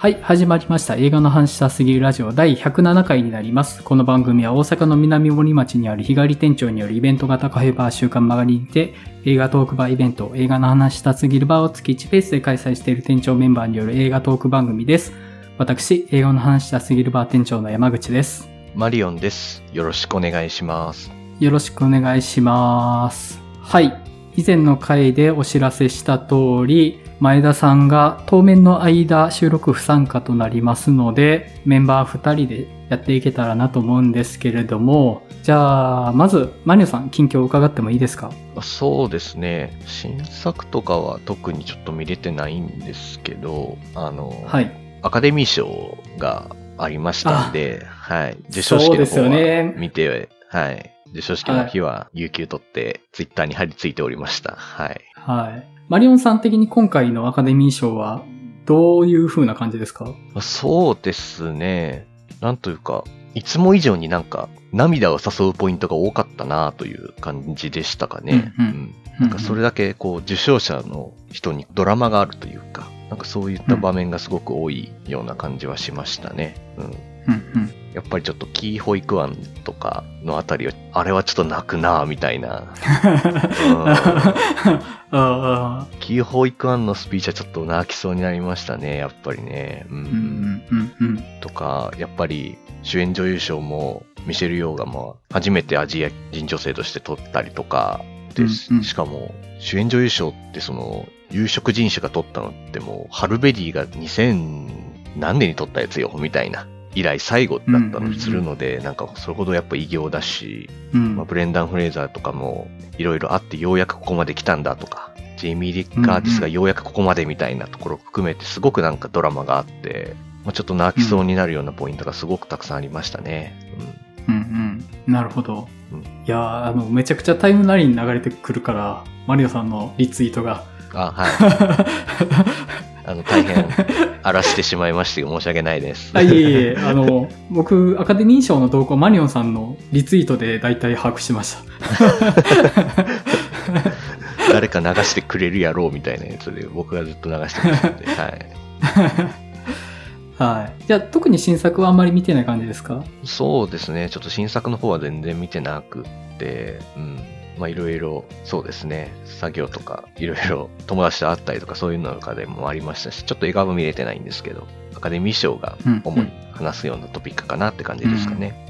はい、始まりました。映画の話したすぎるラジオ第107回になります。この番組は大阪の南森町にある日帰り店長によるイベント型カフェバー週刊マガリンで映画トークバーイベント、映画の話したすぎるバーを月1ペースで開催している店長メンバーによる映画トーク番組です。私、映画の話したすぎるバー店長の山口です。マリオンです。よろしくお願いします。よろしくお願いします。はい。以前の回でお知らせした通り、前田さんが当面の間収録不参加となりますので、メンバー2人でやっていけたらなと思うんですけれども、じゃあ、まず、マニオさん、近況を伺ってもいいですか？そうですね。新作とかは特にちょっと見れてないんですけど、あの、はい。アカデミー賞がありましたんで、はい。授賞式の方はね見て、はい。授賞式の日は有給取って、ツイッターに貼り付いておりました。はい。はい。マリオンさん的に今回のアカデミー賞は、どういう風な感じですか？そうですね。なんというか、いつも以上になんか涙を誘うポイントが多かったなという感じでしたかね。うんうんうんなんかそれだけこう受賞者の人にドラマがあるというか、なんかそういった場面がすごく多いような感じはしましたね。うん。うんうん。やっぱりちょっとキー保育案とかのあたりは、あれはちょっと泣くなみたいな。あキー保育案のスピーチはちょっと泣きそうになりましたね、やっぱりね。うん。とか、やっぱり主演女優賞もミシェル・ヨーがも初めてアジア人女性として取ったりとか、で、うんうんしかも主演女優賞ってその有色人種が取ったのってもうハルベリーが2000何年に取ったやつよみたいな以来最後だったのにするので、なんかそれほどやっぱ偉業だし、うんまあ、ブレンダン・フレイザーとかもいろいろあってようやくここまで来たんだとか、ジェイミー・リッカーティスがようやくここまでみたいなところを含めてすごくなんかドラマがあって、まあ、ちょっと泣きそうになるようなポイントがすごくたくさんありましたね。うんうん。なるほど。うんいやーあの、めちゃくちゃタイムラインに流れてくるから、マリオさんのリツイートが。うん、あ、はい。あの、大変 荒らしてしまいまして申し訳ないです。あ、いえいえ、あの、僕、アカデミー賞の動向、マリオンさんのリツイートで大体把握しました。誰か流してくれるやろうみたいなやつで僕がずっと流してましたんで、はい。はい。じゃあ、特に新作はあんまり見てない感じですか？そうですね。ちょっと新作の方は全然見てなくって、うん。まあいろいろ、そうですね。作業とか、いろいろ友達と会ったりとかそういうのとかでもありましたし、ちょっと映画も見れてないんですけど、アカデミー賞がうん主に話すようなトピックかなって感じですかね。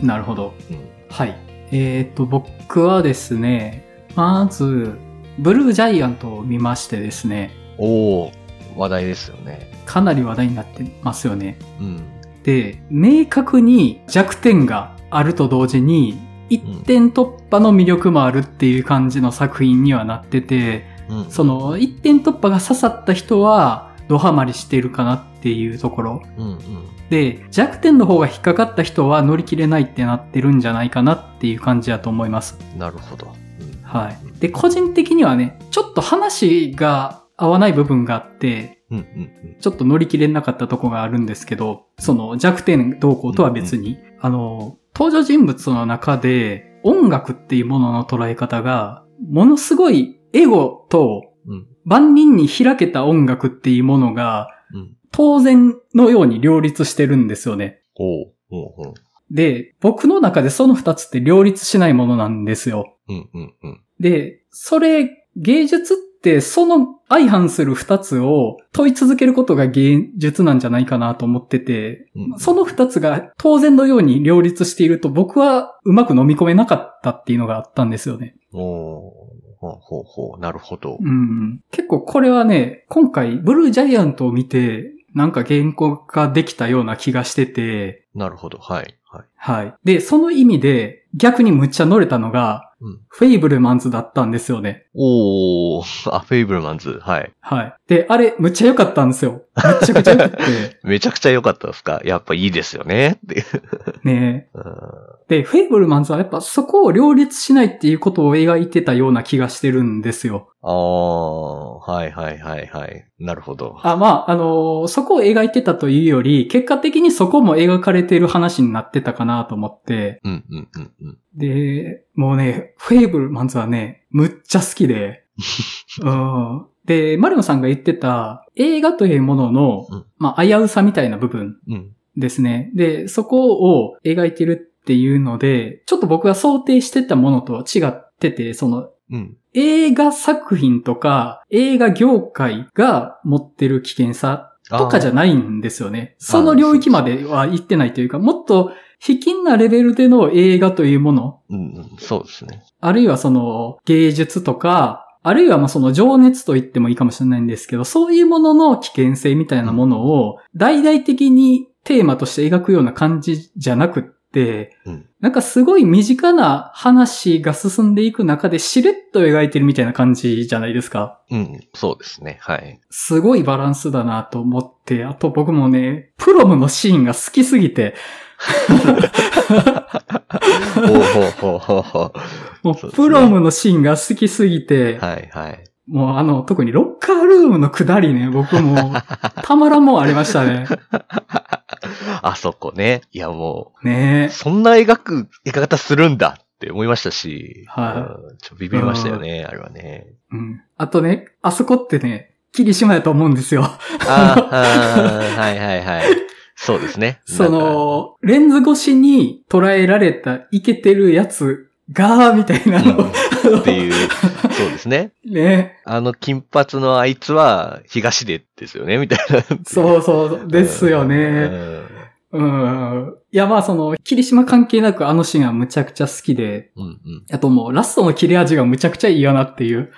なるほど。うん。うん。はい。えっ、と、僕はですね、まず、ブルージャイアントを見ましてですね、おー、話題ですよね。かなり話題になってますよね。うん。で、明確に弱点があると同時に、一点突破の魅力もあるっていう感じの作品にはなってて、うん。その一点突破が刺さった人は、ドハマりしてるかなっていうところ。うんうん。で、弱点の方が引っかかった人は乗り切れないってなってるんじゃないかなっていう感じだと思います。なるほど。うんはい。で、個人的にはね、ちょっと話が合わない部分があって、うんうんうん。ちょっと乗り切れなかったとこがあるんですけど、その弱点動向とは別に、あの、登場人物の中で音楽っていうものの捉え方が、ものすごいエゴとうん。万人に開けた音楽っていうものが、うん。当然のように両立してるんですよね。で、僕の中でその二つって両立しないものなんですよ。うんうんうん。で、それ、芸術ってその相反する二つを問い続けることが芸術なんじゃないかなと思ってて、うんその二つが当然のように両立していると僕はうまく飲み込めなかったっていうのがあったんですよね。おー。ほうほうほう。なるほど。うん、結構これはね、今回ブルージャイアントを見てなんか原稿化できたような気がしてて、なるほど。はい。はい。はい。で、その意味で逆にむっちゃ乗れたのが、うん。フェイブルマンズだったんですよね。おー。あ、フェイブルマンズ。はい。はい。で、あれ、むっちゃ良かったんですよ。めちゃくちゃ良くて。めちゃくちゃ良かったですか？やっぱいいですよねって。ねうんで、フェイブルマンズはやっぱそこを両立しないっていうことを描いてたような気がしてるんですよ。ああ、はいはいはいはい。なるほど。あ、まあ、あのーそこを描いてたというより、結果的にそこも描かれてる話になってたかなと思って、うんうんうんうん。で、もうね、フェイブルマンズはね、むっちゃ好きで、うん、で、マリオさんが言ってた映画というものの、うんまあ、危うさみたいな部分うん。ですね。で、そこを描いてるっていうので、ちょっと僕が想定してたものとは違ってて、その、うん。映画作品とか映画業界が持ってる危険さとかじゃゃないんですよね。その領域までは行ってないというか、もっと卑近なレベルでの映画というもの、うん、うん。そうですね。あるいはその芸術とか、あるいはまあその情熱と言ってもいいかもしれないんですけど、そういうものの危険性みたいなものを大々的にテーマとして描くような感じじゃなくって、うん。なんかすごい身近な話が進んでいく中でしれっと描いてるみたいな感じじゃないですか？うん。そうですね。はい。すごいバランスだなと思って、あと僕もね、プロムのシーンが好きすぎて、ほうほうほうほうほうですねうプロムのシーンが好きすぎて、う。はいはい。もうあの、特にロッカールームの下りね、僕もう、たまらんもんありましたね。あそこね。いやもねう、そんな描く、描き方するんだって思いましたし。はいうんちょビビりましたよね、あれはね。うん。あとね、あそこってね、霧島やと思うんですよ。あーあー、はいはいはい。そうですね。その、レンズ越しに捉えられたイケてるやつが、みたいなのを、うんっていう、そうですね。ね。あの金髪のあいつは東出ですよね、みたいな。そうそう、ですよね。うん。いや、まあその、霧島関係なくあのシーンはむちゃくちゃ好きで、うん。うんうん。あともうラストの切れ味がむちゃくちゃいいよなっていう。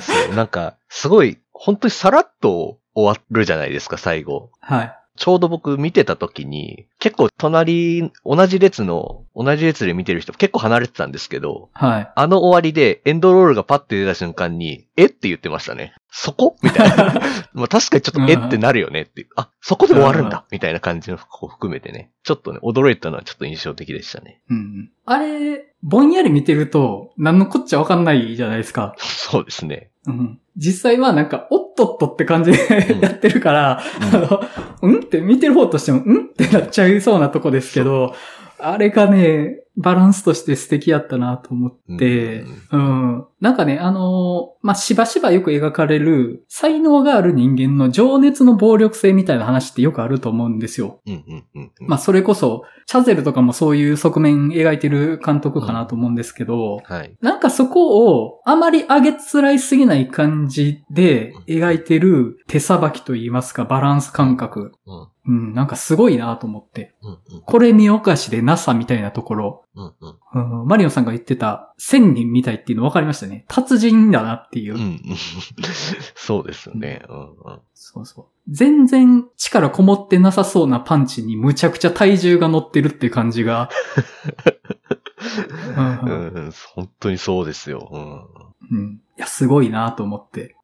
そう、なんか、すごい、本当にさらっと終わるじゃないですか、最後。はい。ちょうど僕見てた時に、結構隣、同じ列の、同じ列で見てる人結構離れてたんですけど、はい。あの終わりでエンドロールがパッて出た瞬間に、えって言ってましたね。そこ？みたいな。まあ確かにちょっとえってなるよねっていう。あ、そこで終わるんだみたいな感じのこう含めてね。ちょっとね、驚いたのはちょっと印象的でしたね。うん。あれ、ぼんやり見てると、何のこっちゃわかんないじゃないですか。そうですね。うん。実際はなんか、おっとっとって感じでうんやってるから、あの、うん？って見てる方としても、うん？ってなっちゃいそうなとこですけど、あれがね、バランスとして素敵やったなと思って、うん。なんかね、あのまあ、しばしばよく描かれる、才能がある人間の情熱の暴力性みたいな話ってよくあると思うんですよ。うんうんうんうん。まあ、それこそ、チャゼルとかもそういう側面描いてる監督かなと思うんですけど、はい。なんかそこをあまり上げつらいすぎない感じで描いてる手さばきといいますか、バランス感覚。うん。うん、なんかすごいなと思って。うんうん。これ見よかしで NASA みたいなところ。うんうん。うん、マリオンさんが言ってた千人みたいっていうの分かりましたね。達人だなっていう。うんうん。そうですね。うんうん。そうそう。全然力こもってなさそうなパンチにむちゃくちゃ体重が乗ってるっていう感じが。うんううん本当にそうですよ。うんうん。いや、すごいなと思って。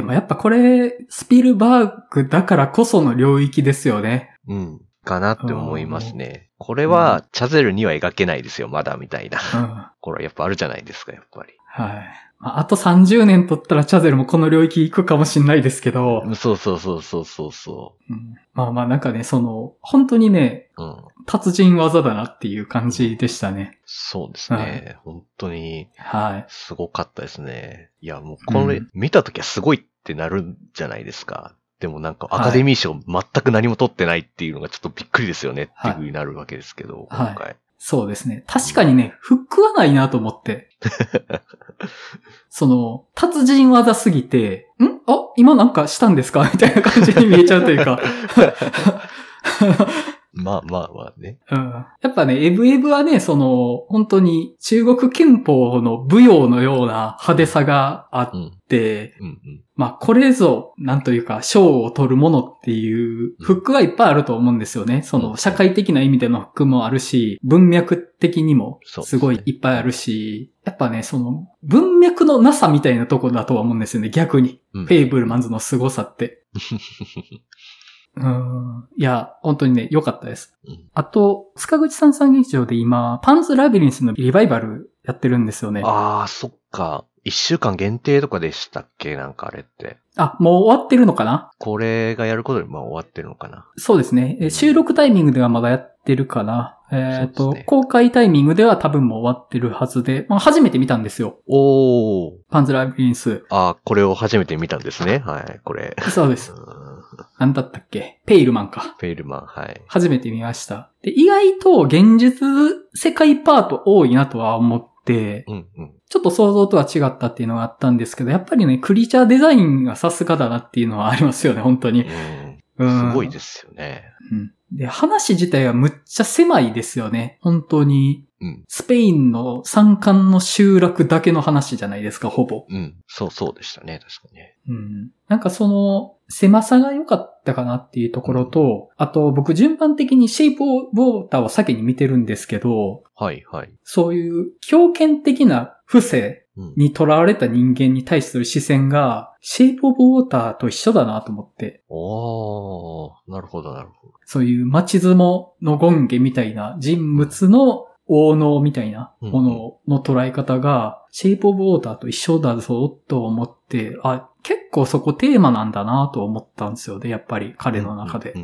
うん。でもやっぱこれ、スピルバーグだからこその領域ですよね。うん。かなって思いますね。これは、チャゼルには描けないですよ、まだ、みたいな。うん。はこれはやっぱあるじゃないですか、やっぱり。い。まあ、あと30年経ったらチャゼルもこの領域行くかもしんないですけど、そうそうそうそうそうそうんまあまあなんかね、その、本当にね、う。うん。達人技だなっていう感じでしたね。そうですね。本当に、はい。すごかったですね。いや、もうこれ、うん見たときはすごいってなるんじゃないですか。でもなんかはいアカデミー賞全く何も取ってないっていうのがちょっとびっくりですよねってはいいう風になるわけですけど、はい今回。そうですね。確かにね、フックはないなと思って。その、達人技すぎて、ん？あ、今なんかしたんですか？みたいな感じに見えちゃうというか。まあまあまあね。うんやっぱね、エブエブはね、その、本当に中国憲法の舞踊のような派手さがあっうん。て、うんうん。まあ、これぞ、なんというか、賞を取るものっていうフックがいっぱいあると思うんですよね。その、社会的な意味でのフックもあるし、文脈的にもすごいいっぱいあるし、やっぱね、その、文脈のなさみたいなところだとは思うんですよね、逆に。うんフェイブルマンズの凄さって。うん。いや、本当にね、良かったです。うんあと、塚口さん産劇場で今、パンズラビリンスのリバイバルやってるんですよね。ああ、そっか。一週間限定とかでしたっけ？なんかあれって。あ、もう終わってるのかな？これがやることでまあ終わってるのかな？そうですね。え収録タイミングではまだやってるかな。えっ、と、そうですね公開タイミングでは多分もう終わってるはずで、まあ、初めて見たんですよ。おー。パンズラビリンス。あ、これを初めて見たんですね。はい、これ。そうですう。んなんだったっけ？ペイルマンか。フェイルマン、はい。初めて見ました。で、意外と現実世界パート多いなとは思って、うん、うん。ちょっと想像とは違ったっていうのがあったんですけど、やっぱりね、クリーチャーデザインがさすがだなっていうのはありますよね、本当に。うん。すごいですよね。うんで、話自体はむっちゃ狭いですよね。本当に。うん。スペインの山間の集落だけの話じゃないですか、ほぼ。うん。そうそうでしたね、確かにね。うん。なんかその、狭さが良かったかなっていうところと、あと僕順番的にシェイプオブウォーターを先に見てるんですけど、はい、はい。そういう強権的な不正うん。に囚われた人間に対する視線が、シェイプオブウォーターと一緒だなと思って、おー、なるほど、なるほど。そういう町相撲のゴンゲみたいな人物の王能みたいなものの捉え方が、シェイプオブウォーターと一緒だぞと思って、あ、結構そこテーマなんだなと思ったんですよね、やっぱり彼の中で。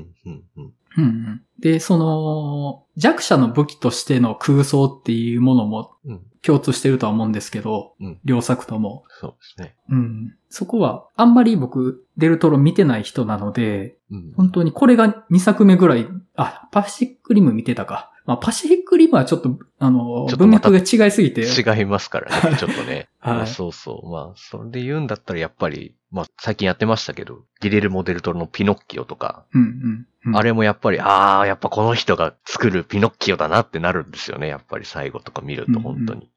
で、その、弱者の武器としての空想っていうものもうん。共通してるとは思うんですけど、うん両作とも。そうですね。うん。そこは、あんまり僕、デルトロ見てない人なので、うん。本当にこれが2作目ぐらい、あ、パシフィックリム見てたか。まあ、パシフィックリムはちょっと、あの、文脈が違いすぎて。違いますからね、ちょっとね。はいまあそうそう。まあ、それで言うんだったらやっぱり、まあ、最近やってましたけど、ギレルモ・デルトロのピノッキオとか、うんうんうん。あれもやっぱり、ああ、やっぱこの人が作るピノッキオだなってなるんですよね。やっぱり最後とか見ると本当に。うん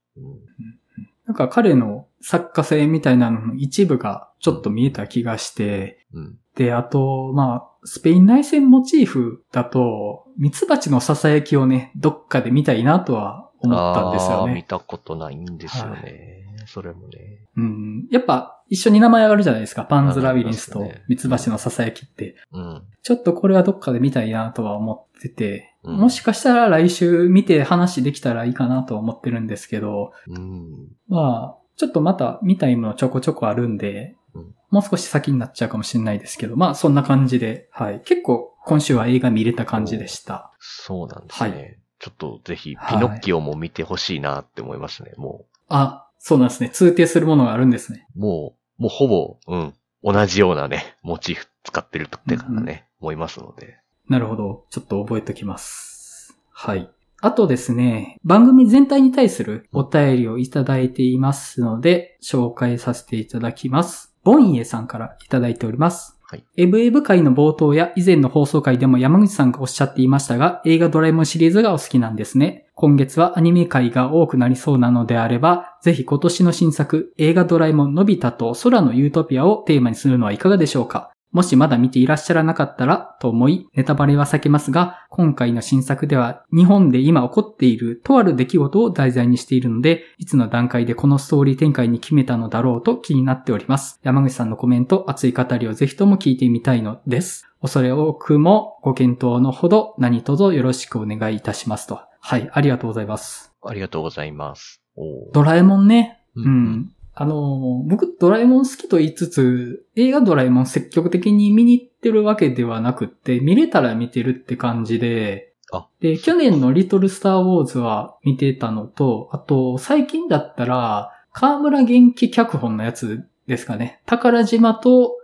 なんか彼の作家性みたいなのの一部がちょっと見えた気がして、うん。で、あと、まあ、スペイン内戦モチーフだと、ミツバチの囁きをね、どっかで見たいなとは思ったんですよあー見ね。たことないんですよね。それもね。うん。やっぱ、一緒に名前上がるじゃないですか。パンズラビリンスとミツバチの囁きって。うん。ちょっとこれはどっかで見たいなとは思ってて、うんもしかしたら来週見て話できたらいいかなとは思ってるんですけど、うん。まあ、ちょっとまた見たいものちょこちょこあるんで、うんもう少し先になっちゃうかもしれないですけど、まあそんな感じで、はい。結構今週は映画見れた感じでした。そうなんですね。はいちょっとぜひ、はいピノッキオも見てほしいなって思いますね。もあ、そうなんですね。通底するものがあるんですね。う、もう、もうほぼ、うん、同じようなね、モチーフ使ってるってからね、思いますので。なるほど。ちょっと覚えておきます。はい。あとですね、番組全体に対するお便りをいただいていますので、紹介させていただきます。ボンイエさんからいただいております。はい。エブエブ会の冒頭や以前の放送回でも山口さんがおっしゃっていましたが、映画ドラえもんシリーズがお好きなんですね。今月はアニメ界が多くなりそうなのであれば、ぜひ今年の新作、映画ドラえもんのび太と空のユートピアをテーマにするのはいかがでしょうか？もしまだ見ていらっしゃらなかったらと思い、ネタバレは避けますが、今回の新作では日本で今起こっているとある出来事を題材にしているので、いつの段階でこのストーリー展開に決めたのだろうと気になっております。山口さんのコメント、熱い語りをぜひとも聞いてみたいのです。恐れ多くもご検討のほど何卒よろしくお願いいたしますと。はい、ありがとうございます。ありがとうございます。ドラえもんね。ううん。あの、僕、ドラえもん好きと言いつつ、映画ドラえもん積極的に見に行ってるわけではなくって、見れたら見てるって感じで、あで、去年のリトルスターウォーズは見てたのと、あと、最近だったら、河村元気脚本のやつですかね。宝島と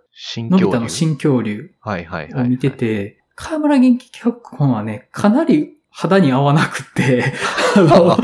のび。太の新恐竜。を見てて、河村元気脚本はね、かなり肌に合わなくって、あのあ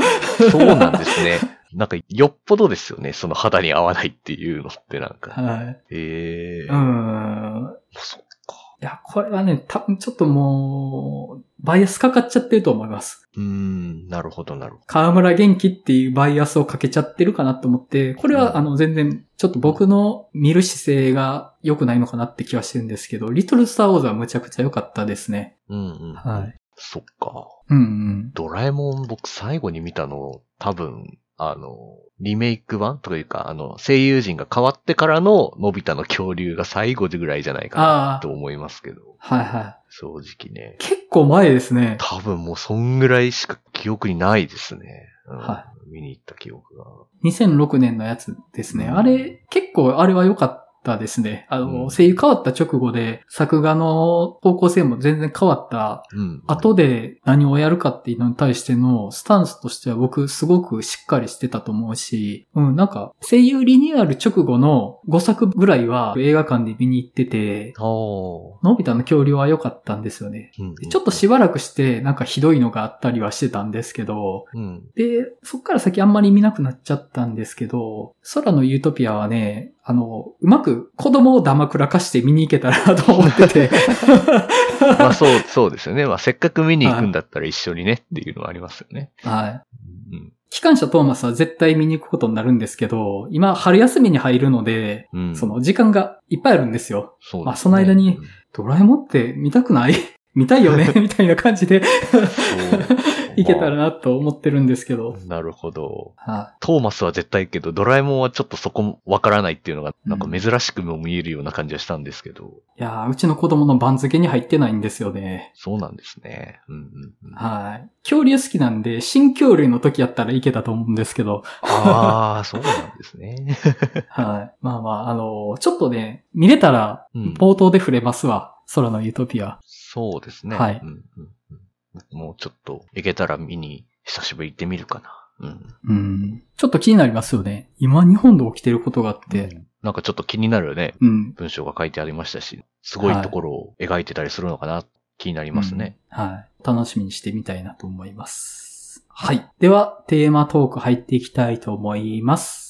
そうなんですね。なんか、よっぽどですよね。その肌に合わないっていうのってなんか。はい。へえ。うーん。そっか。いや、これはね、多分ちょっともう、バイアスかかっちゃってると思います。うーん、なるほどなるほ河村元気っていうバイアスをかけちゃってるかなと思って、これは、うんあの、全然、ちょっと僕の見る姿勢が良くないのかなって気はしてるんですけど、リトルスターウォーズはむちゃくちゃ良かったですね。ど。うんうん。はい。そっか。うんうん。ドラえもん僕最後に見たの、多分、あの、リメイク版というか、あの、声優陣が変わってからののび太の恐竜が最後ぐらいじゃないかあなあと思いますけど、はいはい。正直ね。結構前ですね。多分もうそんぐらいしか記憶にないですね。うんは見に行った記憶が。2006年のやつですね。うんあれ、結構あれは良かっったですね。あの、うん声優変わった直後で、作画の方向性も全然変わったうん。後で何をやるかっていうのに対してのスタンスとしては僕すごくしっかりしてたと思うし、うん、なんか声優リニューアル直後の5作ぐらいは映画館で見に行ってて、のび太の恐竜は良かったんですよね。うんでちょっとしばらくしてなんかひどいのがあったりはしてたんですけど、うん。で、そっから先あんまり見なくなっちゃったんですけど、空のユートピアはね、あの、うまく子供をダマくらかして見に行けたらなと思ってて。まあそう、そうですよね。まあせっかく見に行くんだったら一緒にねっていうのはありますよね。はい。うん。機関車トーマスは絶対見に行くことになるんですけど、今春休みに入るので、うん。その時間がいっぱいあるんですよ。そうですねまあその間にドラえもんって見たくない？見たいよね？みたいな感じでいけたらなと思ってるんですけど。なるほど。はトーマスは絶対いいけど、ドラえもんはちょっとそこわからないっていうのが、なんか珍しくも見えるような感じがしたんですけど、い。いやーうちの子供の番付に入ってないんですよね。そうなんですね。うんうんうん、はい。恐竜好きなんで、新恐竜の時やったらいけたと思うんですけど。ああ、そうなんですね。はい。まあまあ、あのーちょっとね、見れたら、うん冒頭で触れますわ。空のユートピア。そうですね。はいうんうんうん、もうちょっと、行けたら見に、久しぶり行ってみるかな。うん。うん。ちょっと気になりますよね。今日本で起きてることがあって。うんなんかちょっと気になるね、うん。文章が書いてありましたし、すごいところを描いてたりするのかな、気になりますね。うんはい。楽しみにしてみたいなと思います。はい。では、テーマトーク入っていきたいと思います。